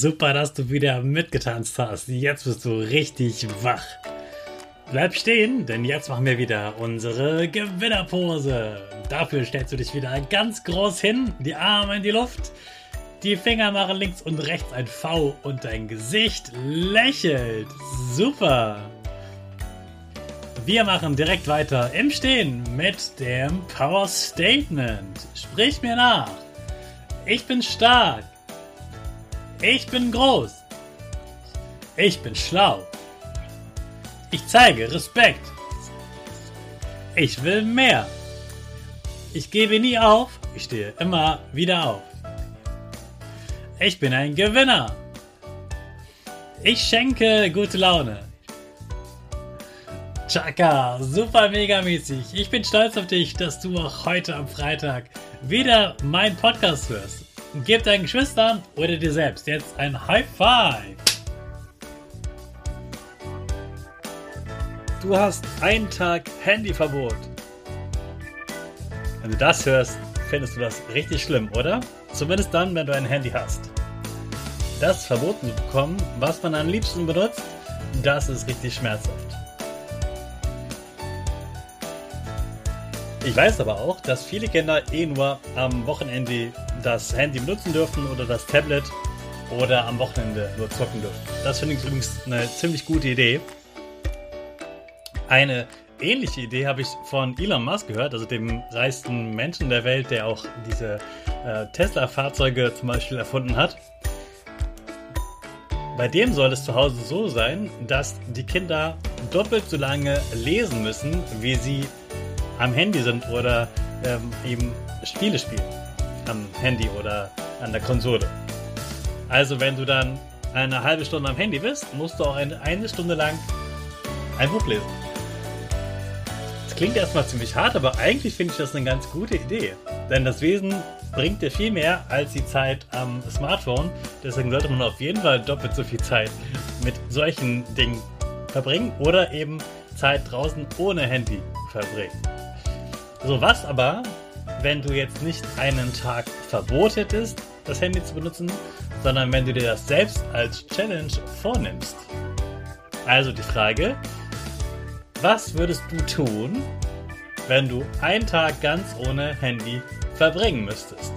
Super, dass du wieder mitgetanzt hast. Jetzt bist du richtig wach. Bleib stehen, denn jetzt machen wir wieder unsere Gewinnerpose. Dafür stellst du dich wieder ganz groß hin, die Arme in die Luft, die Finger machen links und rechts ein V und dein Gesicht lächelt. Super. Wir machen direkt weiter im Stehen mit dem Power Statement. Sprich mir nach. Ich bin stark. Ich bin groß. Ich bin schlau. Ich zeige Respekt. Ich will mehr. Ich gebe nie auf. Ich stehe immer wieder auf. Ich bin ein Gewinner. Ich schenke gute Laune. Chaka, super mega mäßig. Ich bin stolz auf dich, dass du auch heute am Freitag wieder meinen Podcast hörst. Gib deinen Geschwistern oder dir selbst jetzt ein High Five. Du hast einen Tag Handyverbot. Wenn du das hörst, findest du das richtig schlimm, oder? Zumindest dann, wenn du ein Handy hast. Das verboten zu bekommen, was man am liebsten benutzt, das ist richtig schmerzhaft. Ich weiß aber auch, dass viele Kinder eh nur am Wochenende das Handy benutzen dürfen oder das Tablet oder am Wochenende nur zocken dürfen. Das finde ich übrigens eine ziemlich gute Idee. Eine ähnliche Idee habe ich von Elon Musk gehört, also dem reichsten Menschen der Welt, der auch diese äh, Tesla-Fahrzeuge zum Beispiel erfunden hat. Bei dem soll es zu Hause so sein, dass die Kinder doppelt so lange lesen müssen, wie sie am Handy sind oder ähm, eben Spiele spielen. Am Handy oder an der Konsole. Also wenn du dann eine halbe Stunde am Handy bist, musst du auch eine, eine Stunde lang ein Buch lesen. Das klingt erstmal ziemlich hart, aber eigentlich finde ich das eine ganz gute Idee. Denn das Wesen bringt dir viel mehr als die Zeit am Smartphone. Deswegen sollte man auf jeden Fall doppelt so viel Zeit mit solchen Dingen verbringen oder eben Zeit draußen ohne Handy verbringen. So, was aber, wenn du jetzt nicht einen Tag Verbot hättest, das Handy zu benutzen, sondern wenn du dir das selbst als Challenge vornimmst? Also die Frage, was würdest du tun, wenn du einen Tag ganz ohne Handy verbringen müsstest?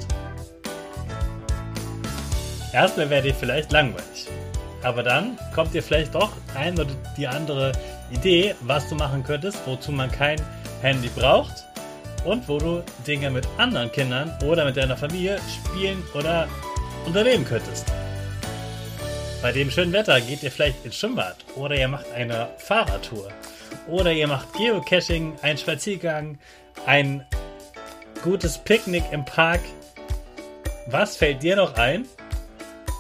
Erstmal wäre dir vielleicht langweilig. Aber dann kommt dir vielleicht doch ein oder die andere Idee, was du machen könntest, wozu man kein Handy braucht und wo du Dinge mit anderen Kindern oder mit deiner Familie spielen oder unternehmen könntest. Bei dem schönen Wetter geht ihr vielleicht ins Schwimmbad oder ihr macht eine Fahrradtour oder ihr macht Geocaching, einen Spaziergang, ein gutes Picknick im Park. Was fällt dir noch ein?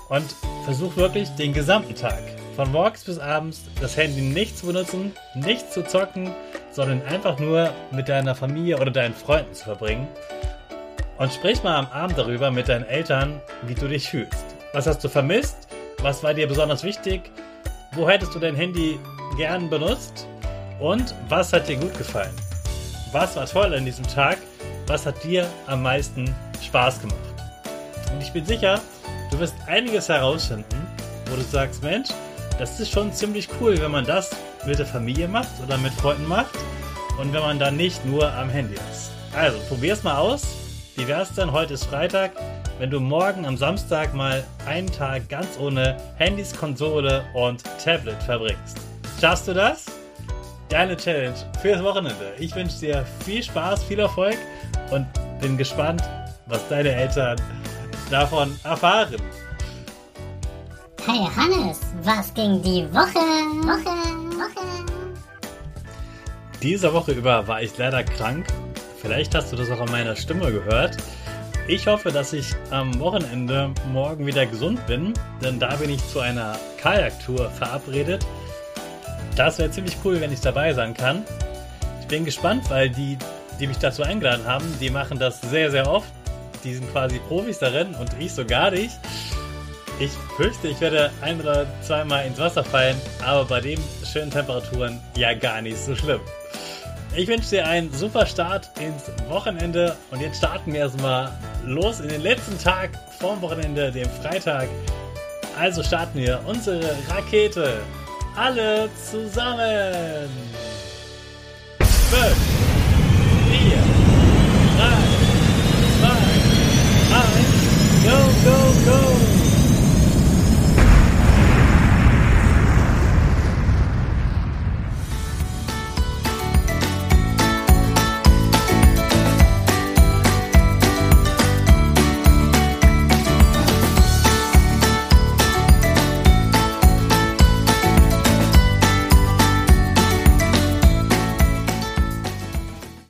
Und versuch wirklich den gesamten Tag, von morgens bis abends, das Handy nicht zu benutzen, nicht zu zocken, sondern einfach nur mit deiner Familie oder deinen Freunden zu verbringen. Und sprich mal am Abend darüber mit deinen Eltern, wie du dich fühlst. Was hast du vermisst? Was war dir besonders wichtig? Wo hättest du dein Handy gern benutzt? Und was hat dir gut gefallen? Was war toll an diesem Tag? Was hat dir am meisten Spaß gemacht? Und ich bin sicher, du wirst einiges herausfinden, wo du sagst, Mensch, das ist schon ziemlich cool, wenn man das mit der Familie macht oder mit Freunden macht und wenn man dann nicht nur am Handy ist. Also, probier's mal aus. Wie wär's denn? Heute ist Freitag. Wenn du morgen am Samstag mal einen Tag ganz ohne Handys, Konsole und Tablet verbringst. Schaffst du das? Deine Challenge fürs Wochenende. Ich wünsche dir viel Spaß, viel Erfolg und bin gespannt, was deine Eltern davon erfahren. Hey Hannes, was ging die Woche? Woche, Woche. Diese Woche über war ich leider krank. Vielleicht hast du das auch an meiner Stimme gehört. Ich hoffe, dass ich am Wochenende morgen wieder gesund bin, denn da bin ich zu einer Kajaktour verabredet. Das wäre ziemlich cool, wenn ich dabei sein kann. Ich bin gespannt, weil die, die mich dazu eingeladen haben, die machen das sehr, sehr oft. Die sind quasi Profis darin und ich so gar nicht. Ich fürchte, ich werde ein oder zweimal ins Wasser fallen, aber bei den schönen Temperaturen ja gar nicht so schlimm. Ich wünsche dir einen super Start ins Wochenende und jetzt starten wir erstmal los in den letzten Tag vorm Wochenende, dem Freitag. Also starten wir unsere Rakete. Alle zusammen. 5, 4,